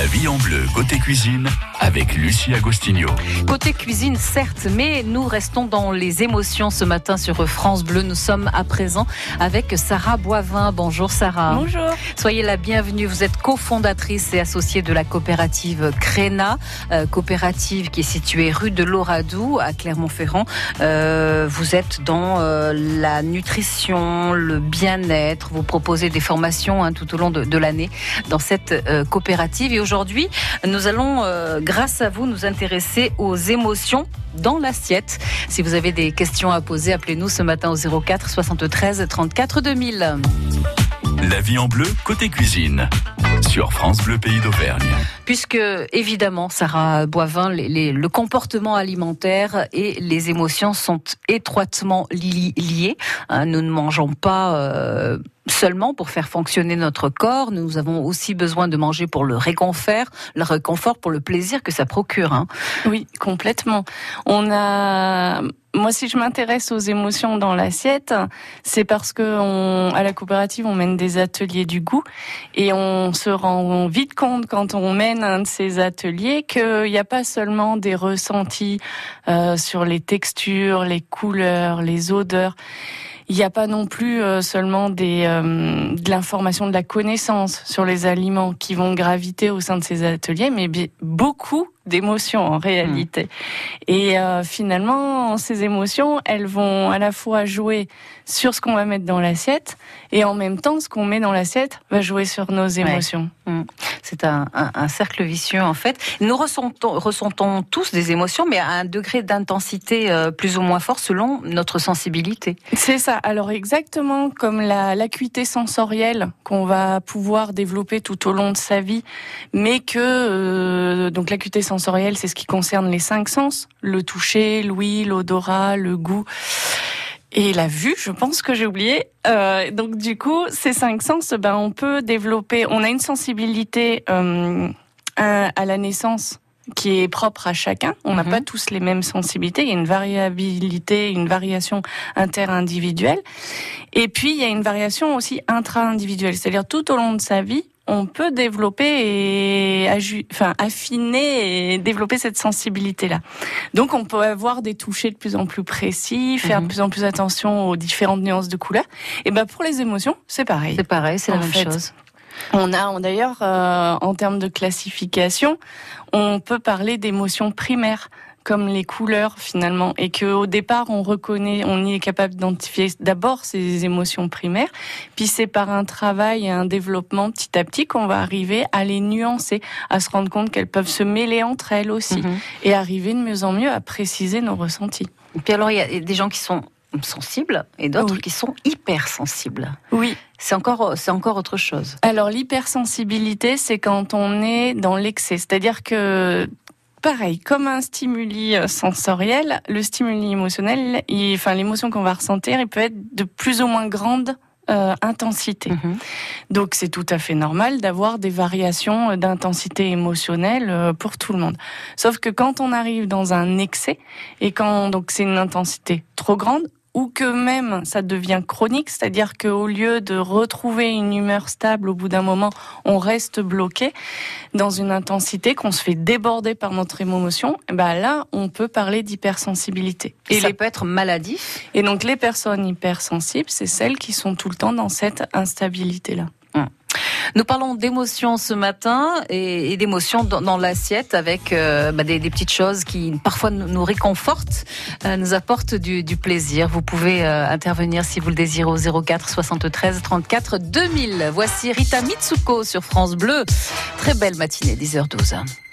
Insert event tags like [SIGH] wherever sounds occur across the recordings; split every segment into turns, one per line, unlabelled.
La vie en bleu côté cuisine avec Lucie Agostinho.
Côté cuisine, certes, mais nous restons dans les émotions ce matin sur France Bleu. Nous sommes à présent avec Sarah Boivin. Bonjour Sarah.
Bonjour.
Soyez la bienvenue. Vous êtes cofondatrice et associée de la coopérative Créna, euh, coopérative qui est située rue de l'Oradou à Clermont-Ferrand. Euh, vous êtes dans euh, la nutrition, le bien-être. Vous proposez des formations hein, tout au long de, de l'année dans cette euh, coopérative. Et aujourd'hui, nous allons, euh, grâce à vous, nous intéresser aux émotions dans l'assiette. Si vous avez des questions à poser, appelez-nous ce matin au 04 73 34 2000.
La vie en bleu côté cuisine sur France Bleu Pays d'Auvergne.
Puisque, évidemment, Sarah Boivin, les, les, le comportement alimentaire et les émotions sont étroitement li liés. Hein, nous ne mangeons pas euh, seulement pour faire fonctionner notre corps, nous avons aussi besoin de manger pour le réconfort, le réconfort pour le plaisir que ça procure. Hein.
Oui, complètement. On a moi, si je m'intéresse aux émotions dans l'assiette, c'est parce que on, à la coopérative, on mène des ateliers du goût et on se rend vite compte quand on mène un de ces ateliers qu'il n'y a pas seulement des ressentis euh, sur les textures, les couleurs, les odeurs. Il n'y a pas non plus euh, seulement des, euh, de l'information, de la connaissance sur les aliments qui vont graviter au sein de ces ateliers, mais beaucoup d'émotions en réalité. Mmh. Et euh, finalement, ces émotions, elles vont à la fois jouer sur ce qu'on va mettre dans l'assiette et en même temps, ce qu'on met dans l'assiette va jouer sur nos émotions.
Ouais. Mmh. C'est un, un, un, cercle vicieux en fait. Nous ressentons, ressentons tous des émotions, mais à un degré d'intensité euh, plus ou moins fort selon notre sensibilité.
C'est ça. Alors exactement comme la l'acuité sensorielle qu'on va pouvoir développer tout au long de sa vie, mais que euh, donc l'acuité sensorielle, c'est ce qui concerne les cinq sens le toucher, l'ouïe, l'odorat, le goût. Et la vue, je pense que j'ai oublié. Euh, donc du coup, ces cinq sens, ben on peut développer. On a une sensibilité euh, à, à, la naissance qui est propre à chacun. On n'a mm -hmm. pas tous les mêmes sensibilités. Il y a une variabilité, une variation inter-individuelle. Et puis il y a une variation aussi intra-individuelle. C'est-à-dire tout au long de sa vie, on peut développer et enfin, affiner et développer cette sensibilité-là. Donc, on peut avoir des touchés de plus en plus précis, faire mmh. de plus en plus attention aux différentes nuances de couleurs. Et ben, pour les émotions, c'est pareil.
C'est pareil, c'est la même fait. chose.
On a d'ailleurs, euh, en termes de classification, on peut parler d'émotions primaires comme les couleurs finalement et que au départ on reconnaît on y est capable d'identifier d'abord ces émotions primaires puis c'est par un travail et un développement petit à petit qu'on va arriver à les nuancer à se rendre compte qu'elles peuvent se mêler entre elles aussi -hmm. et arriver de mieux en mieux à préciser nos ressentis.
Et puis alors il y a des gens qui sont sensibles et d'autres oui. qui sont hypersensibles.
Oui.
C'est encore, c'est encore autre chose.
Alors l'hypersensibilité, c'est quand on est dans l'excès, c'est-à-dire que pareil, comme un stimuli sensoriel, le stimuli émotionnel, il, enfin l'émotion qu'on va ressentir, il peut être de plus ou moins grande euh, intensité. -hmm. Donc c'est tout à fait normal d'avoir des variations d'intensité émotionnelle euh, pour tout le monde. Sauf que quand on arrive dans un excès et quand donc c'est une intensité trop grande, ou que même ça devient chronique, c'est-à-dire qu'au lieu de retrouver une humeur stable au bout d'un moment, on reste bloqué dans une intensité qu'on se fait déborder par notre émotion, et ben là, on peut parler d'hypersensibilité.
Et ça les... peut être maladif.
Et donc les personnes hypersensibles, c'est celles qui sont tout le temps dans cette instabilité-là.
Nous parlons d'émotions ce matin et, d'émotions dans, l'assiette avec euh, bah, des, petites choses qui parfois nous réconfortent, euh, nous apportent du, du, plaisir. Vous pouvez euh, intervenir si vous le désirez au 04 73 34 2000. Voici Rita Mitsuko sur France Bleu. Très belle matinée, 10h12.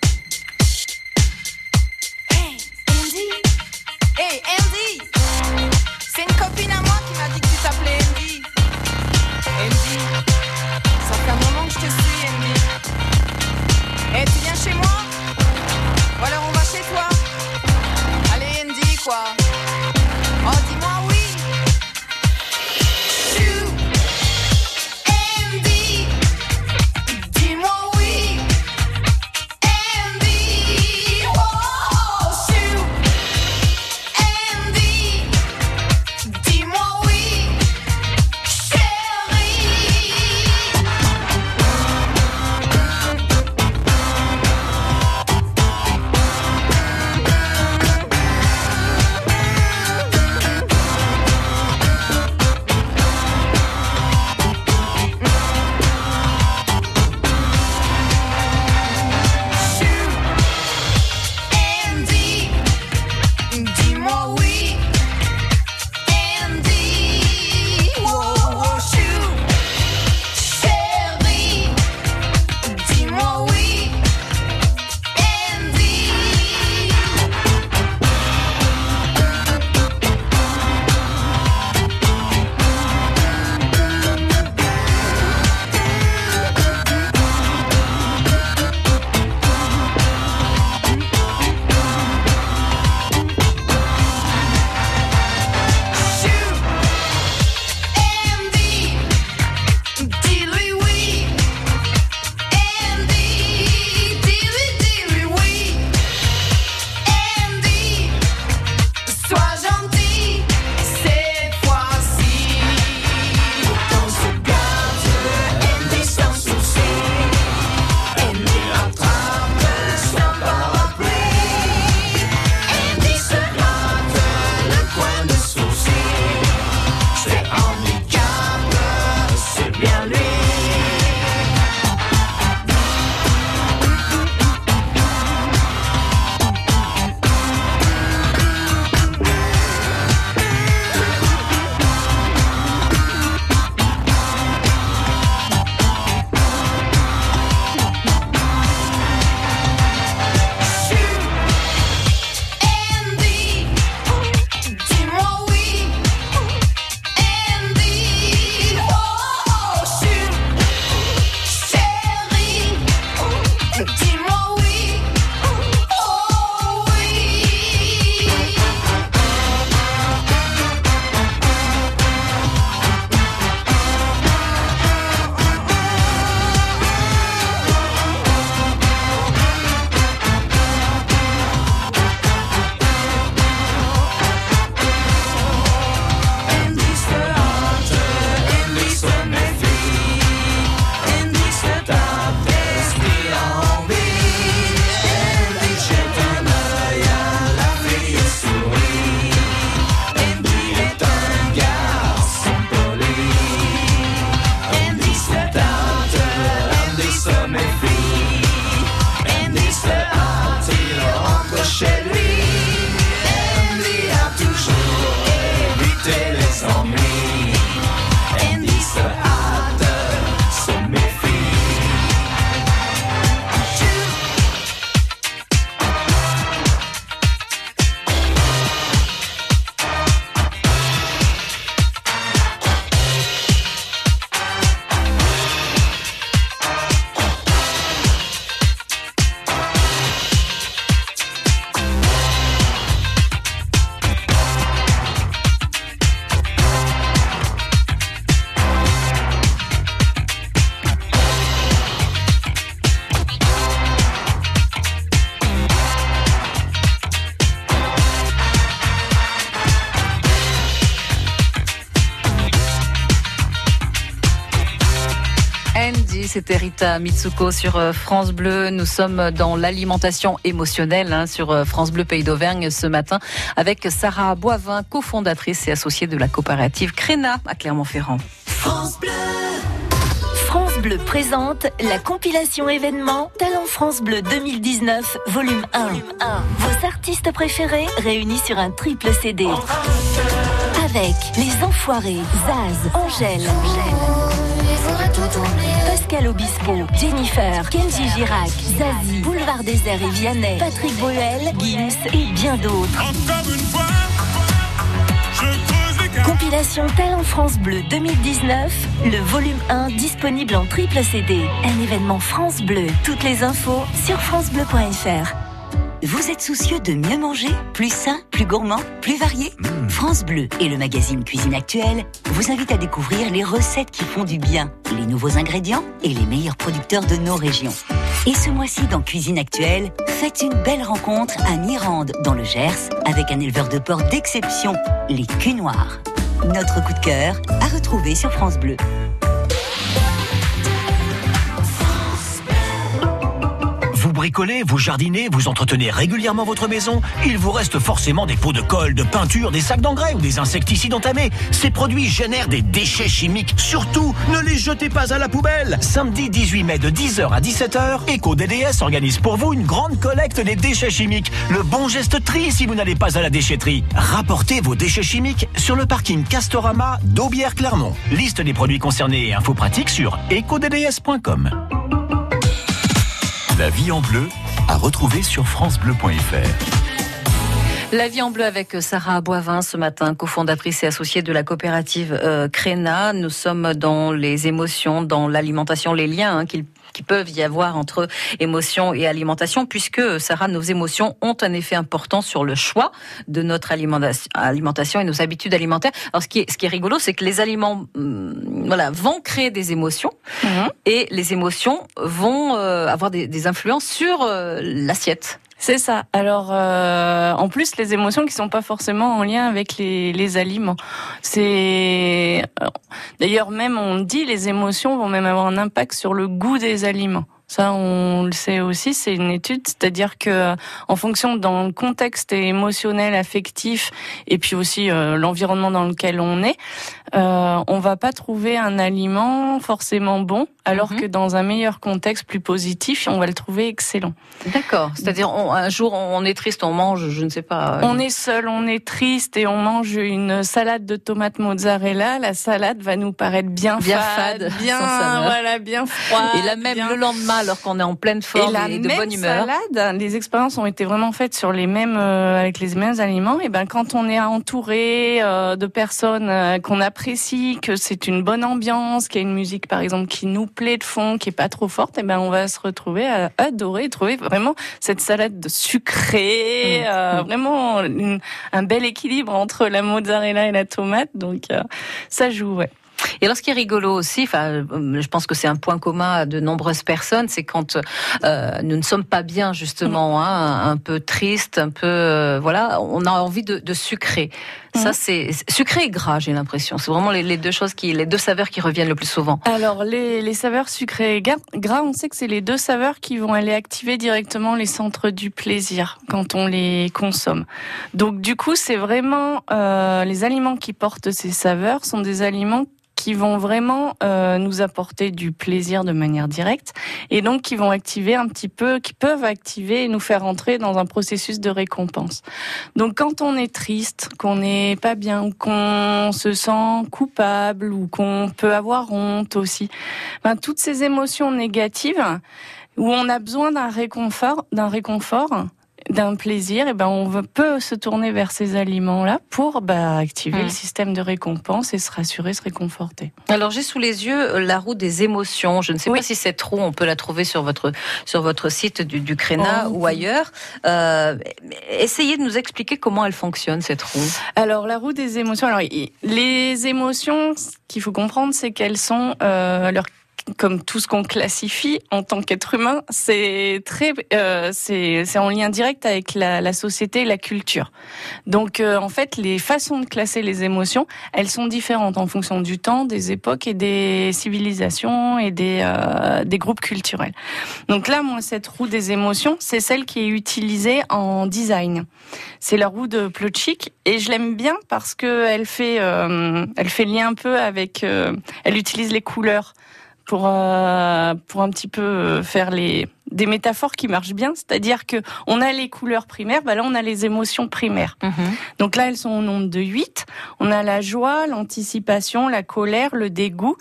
C'était Rita Mitsuko sur euh, France Bleu. Nous sommes dans l'alimentation émotionnelle hein, sur euh, France Bleu Pays d'Auvergne ce matin avec Sarah Boivin, cofondatrice et associée de la coopérative Créna à Clermont-Ferrand.
France Bleu France Bleu présente la compilation événement Talent France Bleu 2019, volume 1. Vos artistes préférés réunis sur un triple CD. Avec Les Enfoirés, Zaz, Angèle. Pascal Obispo, Jennifer, Kenji Girac, Zazie, Boulevard Désert et Vianney, Patrick Bruel, Gims et bien d'autres. Compilation Talent France Bleu 2019, le volume 1 disponible en triple CD. Un événement France Bleu. Toutes les infos sur francebleu.fr. Vous êtes soucieux de mieux manger Plus sain, plus gourmand, plus varié France Bleu et le magazine Cuisine Actuelle vous invitent à découvrir les recettes qui font du bien, les nouveaux ingrédients et les meilleurs producteurs de nos régions. Et ce mois-ci dans Cuisine Actuelle, faites une belle rencontre à Mirande, dans le Gers, avec un éleveur de porc d'exception, les culs noirs. Notre coup de cœur à retrouver sur France Bleu.
Bricolez, vous jardinez, vous entretenez régulièrement votre maison, il vous reste forcément des pots de colle, de peinture, des sacs d'engrais ou des insecticides entamés. Ces produits génèrent des déchets chimiques. Surtout, ne les jetez pas à la poubelle. Samedi 18 mai de 10h à 17h, EcoDDS organise pour vous une grande collecte des déchets chimiques. Le bon geste tri si vous n'allez pas à la déchetterie. Rapportez vos déchets chimiques sur le parking Castorama d'Aubière-Clermont. Liste des produits concernés et infos pratiques sur ecodds.com.
La vie en bleu à retrouver sur francebleu.fr.
La vie en bleu avec Sarah Boivin ce matin, cofondatrice et associée de la coopérative euh. Nous sommes dans les émotions, dans l'alimentation, les liens hein, qu'il qui peuvent y avoir entre émotion et alimentation, puisque, Sarah, nos émotions ont un effet important sur le choix de notre alimentation et nos habitudes alimentaires. Alors, ce qui est, ce qui est rigolo, c'est que les aliments hum, voilà, vont créer des émotions
Mhm.
et les émotions vont euh, avoir des, des influences sur euh, l'assiette.
C'est ça. Alors, euh, en plus, les émotions qui sont pas forcément en lien avec les, les aliments. C'est euh, d'ailleurs même on dit les émotions vont même avoir un impact sur le goût des aliments. Ça, on le sait aussi, c'est une étude, c'est-à-dire que en fonction dans le contexte émotionnel, affectif, et puis aussi euh, l'environnement dans lequel on est, euh, on va pas trouver un aliment forcément bon, alors
Mhm.
que dans un meilleur contexte, plus positif, on va le trouver excellent.
D'accord. C'est-à-dire, on- un jour, on est triste, on mange, je ne sais pas.
On est seul, on est triste et on mange une salade de tomates mozzarella. La salade va nous paraître bien,
Bien
fade,
fade, [LAUGHS]
bien, voilà, bien froide.
Et là même
bien-
le lendemain, alors qu'on est en pleine forme et, de bonne humeur.
salade, les expériences ont été vraiment faites sur les mêmes, euh, avec les mêmes aliments. Et ben, quand on est entouré euh, de personnes euh, qu'on apprécie, que c'est une bonne ambiance, qu'il y a une musique par exemple qui nous plaît de fond, qui est pas trop forte, et ben, on va se retrouver à adorer, trouver vraiment cette salade de sucrée,
Mmh.
euh, vraiment une- un bel équilibre entre la mozzarella et la tomate. Donc, euh, ça joue, ouais.
Et alors, ce qui est rigolo aussi, enfin, euh, je pense que c'est un point commun à de nombreuses personnes, c'est quand euh, nous ne sommes pas bien, justement, hein, un peu triste, un peu, euh, voilà, on a envie de, de sucrer. Ça,
Mhm.
c'est sucré et gras, j'ai l'impression. C'est vraiment les, les deux choses qui, les deux saveurs qui reviennent le plus souvent.
Alors, les, les saveurs sucrées et gras, on sait que c'est les deux saveurs qui vont aller activer directement les centres du plaisir quand on les consomme. Donc, du coup, c'est vraiment euh, les aliments qui portent ces saveurs sont des aliments qui vont vraiment euh, nous apporter du plaisir de manière directe et donc qui vont activer un petit peu, qui peuvent activer et nous faire entrer dans un processus de récompense. Donc quand on est triste, qu'on n'est pas bien ou qu'on se sent coupable ou qu'on peut avoir honte aussi, ben, toutes ces émotions négatives où on a besoin d'un réconfort, d'un réconfort, d'un plaisir, et ben on peut se tourner vers ces aliments-là pour bah, activer
Mm.
le système de récompense et se rassurer, se réconforter.
Alors, j'ai sous les yeux euh, la roue des émotions. Je ne sais
Oui.
pas si cette roue, on peut la trouver sur votre, sur votre site du, du Créna
Oh,
ou ailleurs. Euh, essayez de nous expliquer comment elle fonctionne, cette roue.
Alors la roue des émotions. Alors les émotions, ce qu'il faut comprendre, c'est qu'elles sont euh, leur comme tout ce qu'on classifie en tant qu'être humain, c'est très, euh, c'est en lien direct avec la, la, société et la culture. Donc, euh, en fait, les façons de classer les émotions, elles sont différentes en fonction du temps, des époques et des civilisations et des, euh, des groupes culturels. Donc là, moi, cette roue des émotions, c'est celle qui est utilisée en design. C'est la roue de Plotchik et je l'aime bien parce que elle fait, euh, elle fait lien un peu avec, euh, elle utilise les couleurs pour euh, pour un petit peu faire les des métaphores qui marchent bien, c'est-à-dire que on a les couleurs primaires, bah là on a les émotions primaires. Mhm. Donc là elles sont au nombre de 8. On a la joie, l'anticipation, la colère, le dégoût,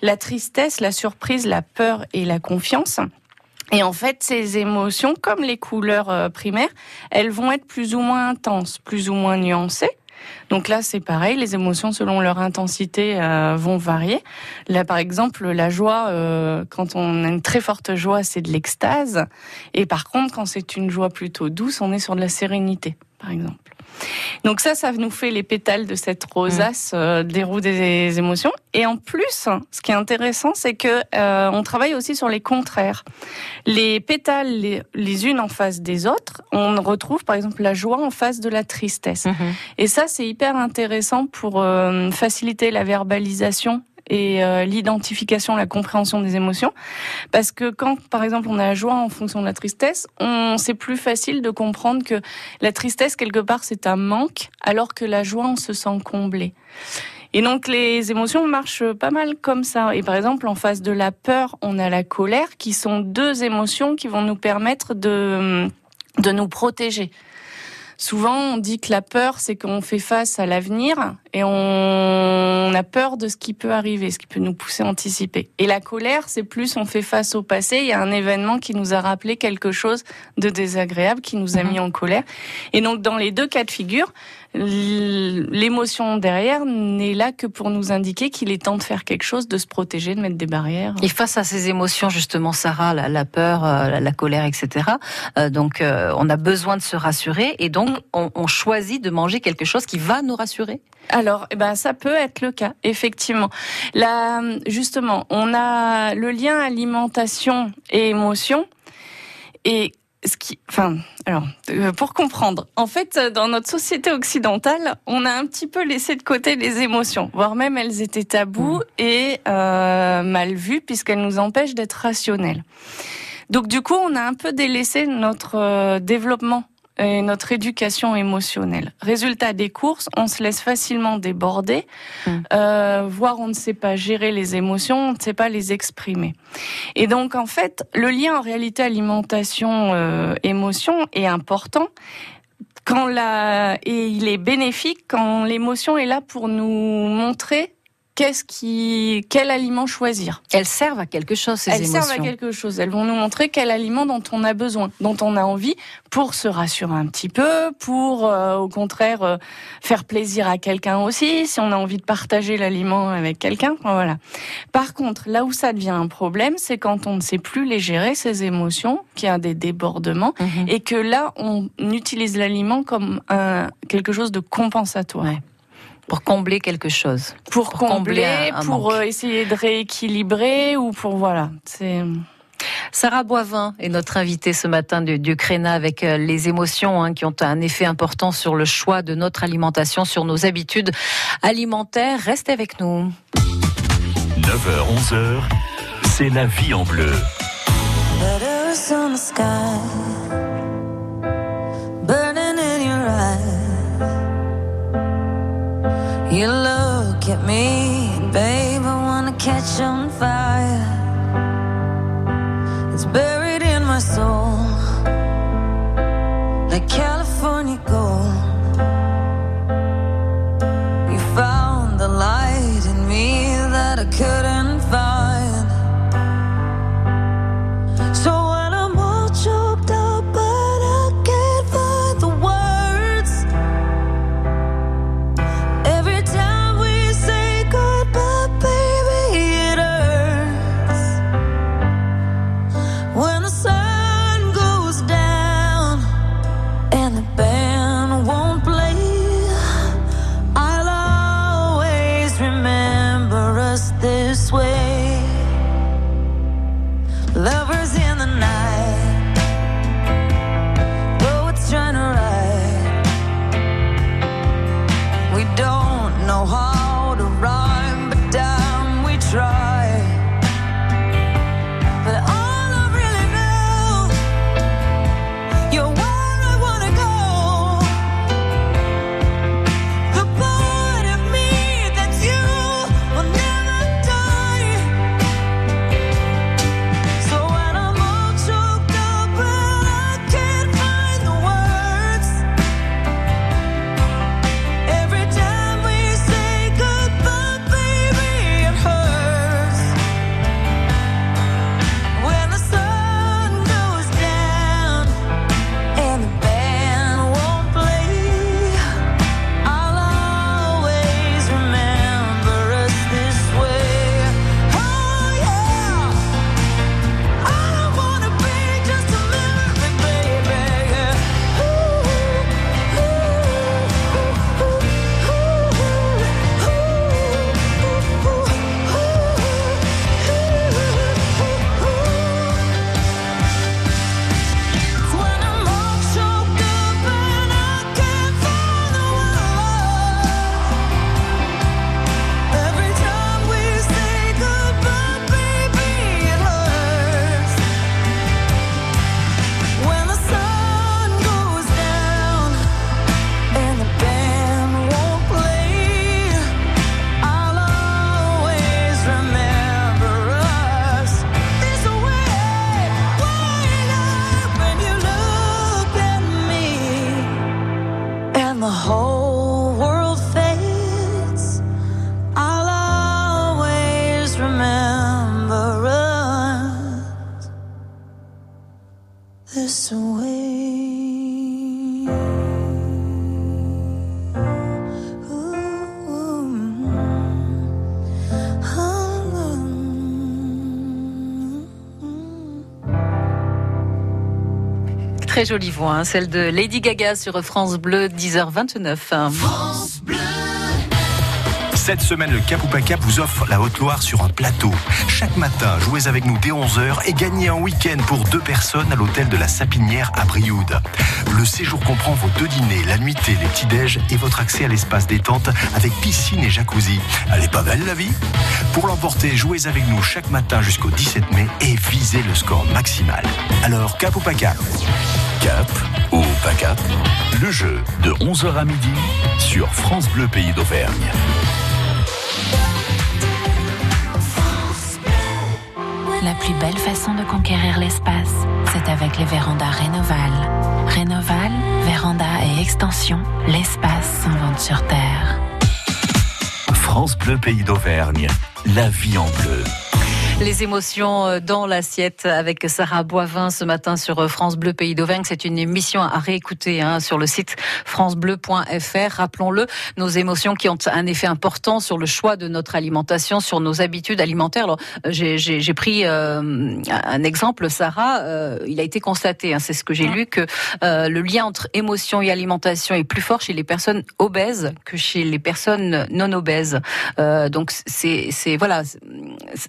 la tristesse, la surprise, la peur et la confiance. Et en fait, ces émotions, comme les couleurs euh, primaires, elles vont être plus ou moins intenses, plus ou moins nuancées. Donc là, c'est pareil, les émotions selon leur intensité euh, vont varier. Là, par exemple, la joie, euh, quand on a une très forte joie, c'est de l'extase. Et par contre, quand c'est une joie plutôt douce, on est sur de la sérénité, par exemple. Donc ça, ça nous fait les pétales de cette rosace euh, des roues des émotions. Et en plus, ce qui est intéressant, c'est que euh, on travaille aussi sur les contraires. Les pétales les, unes en face des autres, on retrouve par exemple la joie en face de la tristesse. Mhm. Et ça, c'est hyper intéressant pour euh, faciliter la verbalisation et euh, l'identification, la compréhension des émotions. Parce que quand, par exemple, on a la joie en fonction de la tristesse, on c'est plus facile de comprendre que la tristesse quelque part c'est un manque, alors que la joie on se sent comblé. Et donc les émotions marchent pas mal comme ça. Et par exemple, en face de la peur, on a la colère, qui sont deux émotions qui vont nous permettre de de nous protéger. Souvent, on dit que la peur, c'est qu'on fait face à l'avenir et on a peur de ce qui peut arriver, ce qui peut nous pousser à anticiper. Et la colère, c'est plus on fait face au passé, il y a un événement qui nous a rappelé quelque chose de désagréable, qui nous a mhm. mis en colère. Et donc, dans les deux cas de figure, l'émotion derrière n'est là que pour nous indiquer qu'il est temps de faire quelque chose, de se protéger, de mettre des barrières.
Et face à ces émotions, justement, Sarah, la, peur, euh, la, colère, etc. Euh, donc, euh, on a besoin de se rassurer et donc on, on choisit de manger quelque chose qui va nous rassurer.
Alors, eh ben, ça peut être le cas, effectivement. Là, justement, on a le lien alimentation et émotion. Et ce qui, enfin, alors, euh, pour comprendre, en fait, dans notre société occidentale, on a un petit peu laissé de côté les émotions, voire même elles étaient tabous mmh. et euh, mal vues puisqu'elles nous empêchent d'être rationnels. Donc, du coup, on a un peu délaissé notre euh, développement et notre éducation émotionnelle. Résultat des courses, on se laisse facilement déborder, mm. euh, voire on ne sait pas gérer les émotions, on ne sait pas les exprimer. Et donc en fait, le lien en réalité alimentation-émotion euh, est important. Quand la, et il est bénéfique quand l'émotion est là pour nous montrer qu'est-ce qui, quel aliment choisir?
Elles servent à quelque chose, ces
Elles
émotions.
servent à quelque chose. Elles vont nous montrer quel aliment dont on a besoin, dont on a envie pour se rassurer un petit peu, pour euh, au contraire euh, faire plaisir à quelqu'un aussi, si on a envie de partager l'aliment avec quelqu'un. Voilà. Par contre, là où ça devient un problème, c'est quand on ne sait plus les gérer, ces émotions, qu'il y a des débordements, mhm. et que là, on utilise l'aliment comme un, quelque chose de compensatoire.
Pour combler quelque chose.
Pour, combler, pour euh, essayer de rééquilibrer ou pour voilà. C'est.
Sarah Boivin est notre invitée ce matin du, du Créna avec euh, les émotions hein, qui ont un effet important sur le choix de notre alimentation, sur nos habitudes alimentaires. Restez avec nous.
9h, 11h, c'est la vie en bleu. Me, babe, I wanna catch on fire. this way.
Très jolie voix, hein, celle de Lady Gaga sur France Bleu, 10h29.
France Bleu.
Cette semaine, le Cap ou pas Cap vous offre la Haute-Loire sur un plateau. Chaque matin, jouez avec nous dès 11h et gagnez un week-end pour deux personnes à l'hôtel de la Sapinière à Brioude. Le séjour comprend vos deux dîners, la nuitée, les petits-déj et votre accès à l'espace détente avec piscine et jacuzzi. Elle est pas belle la vie? Pour l'emporter, jouez avec nous chaque matin jusqu'au 17 mai et visez le score maximal. Alors, Cap ou pas Cap?
Cap ou pas Cap Le jeu de 11h à midi sur France Bleu Pays d'Auvergne.
La plus belle façon de conquérir l'espace, c'est avec les vérandas Rénoval. Rénoval, véranda et extension, l'espace s'invente sur Terre.
France Bleu Pays d'Auvergne, la vie en bleu.
Les émotions euh, dans l'assiette avec Sarah Boivin ce matin sur euh, France Bleu Pays d'Auvergne. C'est une émission à réécouter hein, sur le site francebleu.fr. Rappelons-le, nos émotions qui ont un effet important sur le choix de notre alimentation, sur nos habitudes alimentaires. Alors, euh, j'ai pris euh, un exemple, Sarah. Euh, il a été constaté, hein, c'est ce que j'ai lu, que euh, le lien entre émotion et alimentation est plus fort chez les personnes obèses que chez les personnes non obèses. donc, c'est voilà,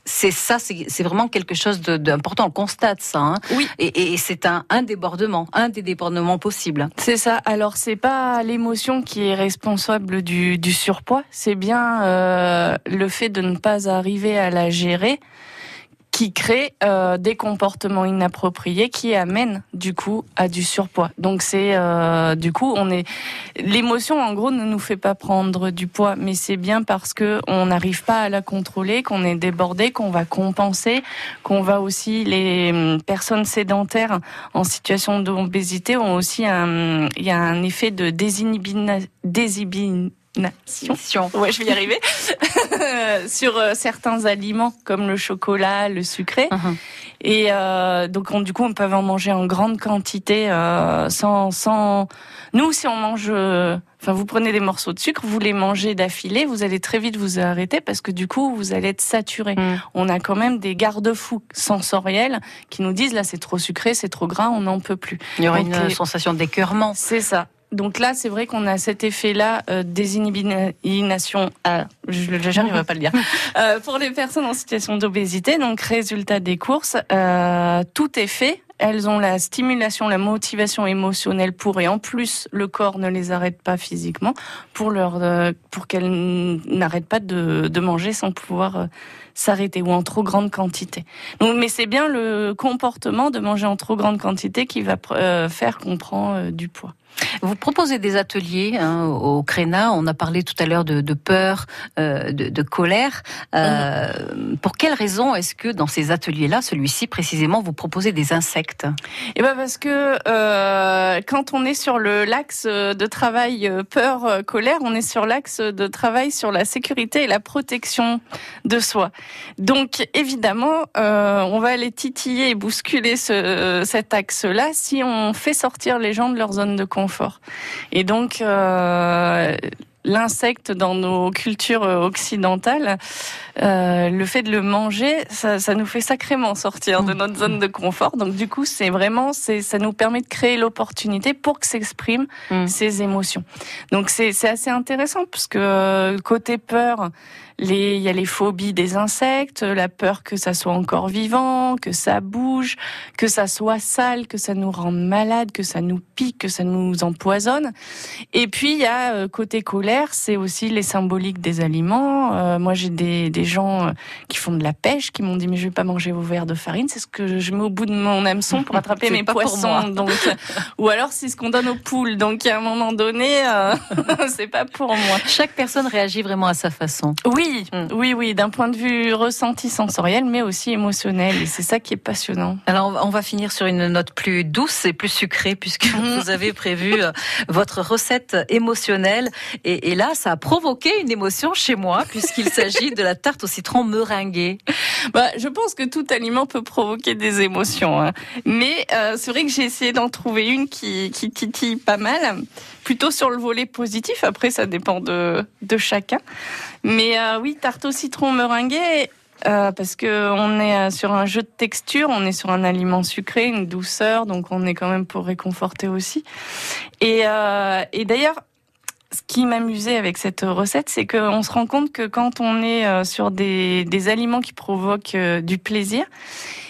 c'est ça c'est vraiment quelque chose d'important. On constate ça. Hein.
Oui.
Et, et c'est un, un débordement, un des débordements possibles.
C'est ça. Alors c'est pas l'émotion qui est responsable du, du surpoids, c'est bien euh, le fait de ne pas arriver à la gérer qui crée euh, des comportements inappropriés qui amènent du coup à du surpoids. Donc c'est euh, du coup on est l'émotion en gros ne nous fait pas prendre du poids, mais c'est bien parce que on n'arrive pas à la contrôler, qu'on est débordé, qu'on va compenser, qu'on va aussi les hum, personnes sédentaires en situation d'obésité ont aussi un il y a un effet de désinhibina, désinhibi- Nation. Ouais, je vais y arriver. [LAUGHS] sur euh, certains aliments comme le chocolat, le sucré.
Uh -huh.
Et euh, donc, on, du coup, on peut en manger en grande quantité euh, sans, sans. Nous, si on mange, enfin, vous prenez des morceaux de sucre, vous les mangez d'affilée, vous allez très vite vous arrêter parce que du coup, vous allez être saturé.
Mm.
On a quand même des garde-fous sensoriels qui nous disent là, c'est trop sucré, c'est trop gras, on n'en peut plus.
Il y aura
Donc,
une sensation d'écœurement.
C'est ça. Donc là, c'est vrai qu'on a cet effet-là euh, désinhibition. Ah, je j'arriverai pas à le dire. [LAUGHS] Euh, pour les personnes en situation d'obésité, donc résultat des courses, euh, tout est fait. Elles ont la stimulation, la motivation émotionnelle pour, et en plus, le corps ne les arrête pas physiquement pour leur, euh, pour qu'elles n'arrêtent pas de, de manger sans pouvoir euh, s'arrêter ou en trop grande quantité. Donc, mais c'est bien le comportement de manger en trop grande quantité qui va euh, faire qu'on prend du poids.
Vous proposez des ateliers hein, au Créna. On a parlé tout à l'heure de, de peur, euh, de, de colère. Euh, Pour quelles raisons est-ce que dans ces ateliers-là, celui-ci précisément, vous proposez des insectes?
Eh ben parce que euh, quand on est sur le l'axe de travail peur colère, on est sur l'axe de travail sur la sécurité et la protection de soi. Donc évidemment, on va aller titiller et bousculer ce, cet axe-là si on fait sortir les gens de leur zone de confort. Et donc euh, l'insecte dans nos cultures occidentales, euh, le fait de le manger, ça, ça nous fait sacrément sortir de notre zone de confort. Donc du coup, c'est vraiment, c'est, ça nous permet de créer l'opportunité pour que s'expriment
Mm.
ces émotions. Donc c'est, c'est assez intéressant parce que euh, côté peur, les, il y a les phobies des insectes, la peur que ça soit encore vivant, que ça bouge, que ça soit sale, que ça nous rende malade, que ça nous pique, que ça nous empoisonne. Et puis il y a euh, côté colère, c'est aussi les symboliques des aliments. Euh, moi j'ai des, des gens euh, qui font de la pêche qui m'ont dit mais je vais pas manger vos verres de farine, c'est ce que je mets au bout de mon hameçon pour [LAUGHS] attraper mes
pas pour
poissons.
moi.
Donc ou alors c'est ce qu'on donne aux poules. Donc à un moment donné, euh, [LAUGHS] c'est pas pour moi.
Chaque personne réagit vraiment à sa façon.
Oui, Oui,
Mm.
oui, oui, d'un point de vue ressenti sensoriel, mais aussi émotionnel. Et c'est ça qui est passionnant.
Alors on va- finir sur une note plus douce et plus sucrée puisque [LAUGHS] vous avez prévu euh, votre recette émotionnelle et, et là ça a provoqué une émotion chez moi puisqu'il [LAUGHS] s'agit de la tarte au citron meringuée.
Bah, je pense que tout aliment peut provoquer des émotions, hein. mais euh, c'est vrai que j'ai essayé d'en trouver une qui, qui titille pas mal, plutôt sur le volet positif. Après, ça dépend de, de chacun. Mais euh, oui, tarte au citron meringuée. euh, parce que on est euh, sur un jeu de texture, on est sur un aliment sucré, une douceur, donc on est quand même pour réconforter aussi. Et, et d'ailleurs, ce qui m'amusait avec cette recette, c'est qu'on se rend compte que quand on est sur des, des aliments qui provoquent du plaisir,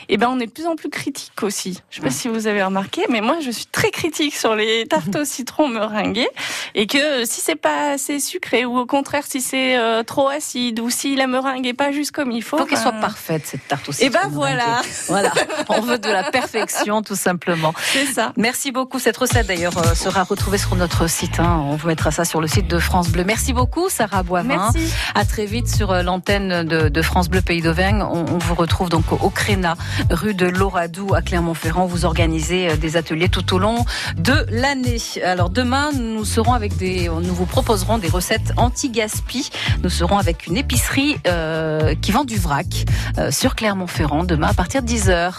eh ben on est de plus en plus critique aussi. Je sais pas si vous avez remarqué, mais moi je suis très critique sur les tartes au citron meringuées et que euh, si c'est pas assez sucré ou au contraire si c'est euh, trop acide ou si la meringue est pas juste comme il faut,
Faut qu'elle
ben,
soit parfaite cette tarte au
Et
citron.
ben voilà.
Voilà, on veut de la perfection tout simplement. [LAUGHS]
c'est ça.
Merci beaucoup. Cette recette d'ailleurs euh, sera retrouvée sur notre site. hein. On vous mettra ça sur le site de France Bleu. Merci beaucoup Sarah Boivin.
Merci.
À très vite sur l'antenne de, de France Bleu Pays d'Auvergne. On, on vous retrouve donc au, au Créna, rue de Loradou à Clermont-Ferrand. Vous organisez euh, des ateliers tout au long de l'année. Alors demain, nous serons avec des, nous vous proposerons des recettes anti-gaspi. Nous serons avec une épicerie euh, qui vend du vrac euh, sur Clermont-Ferrand demain à partir de 10h.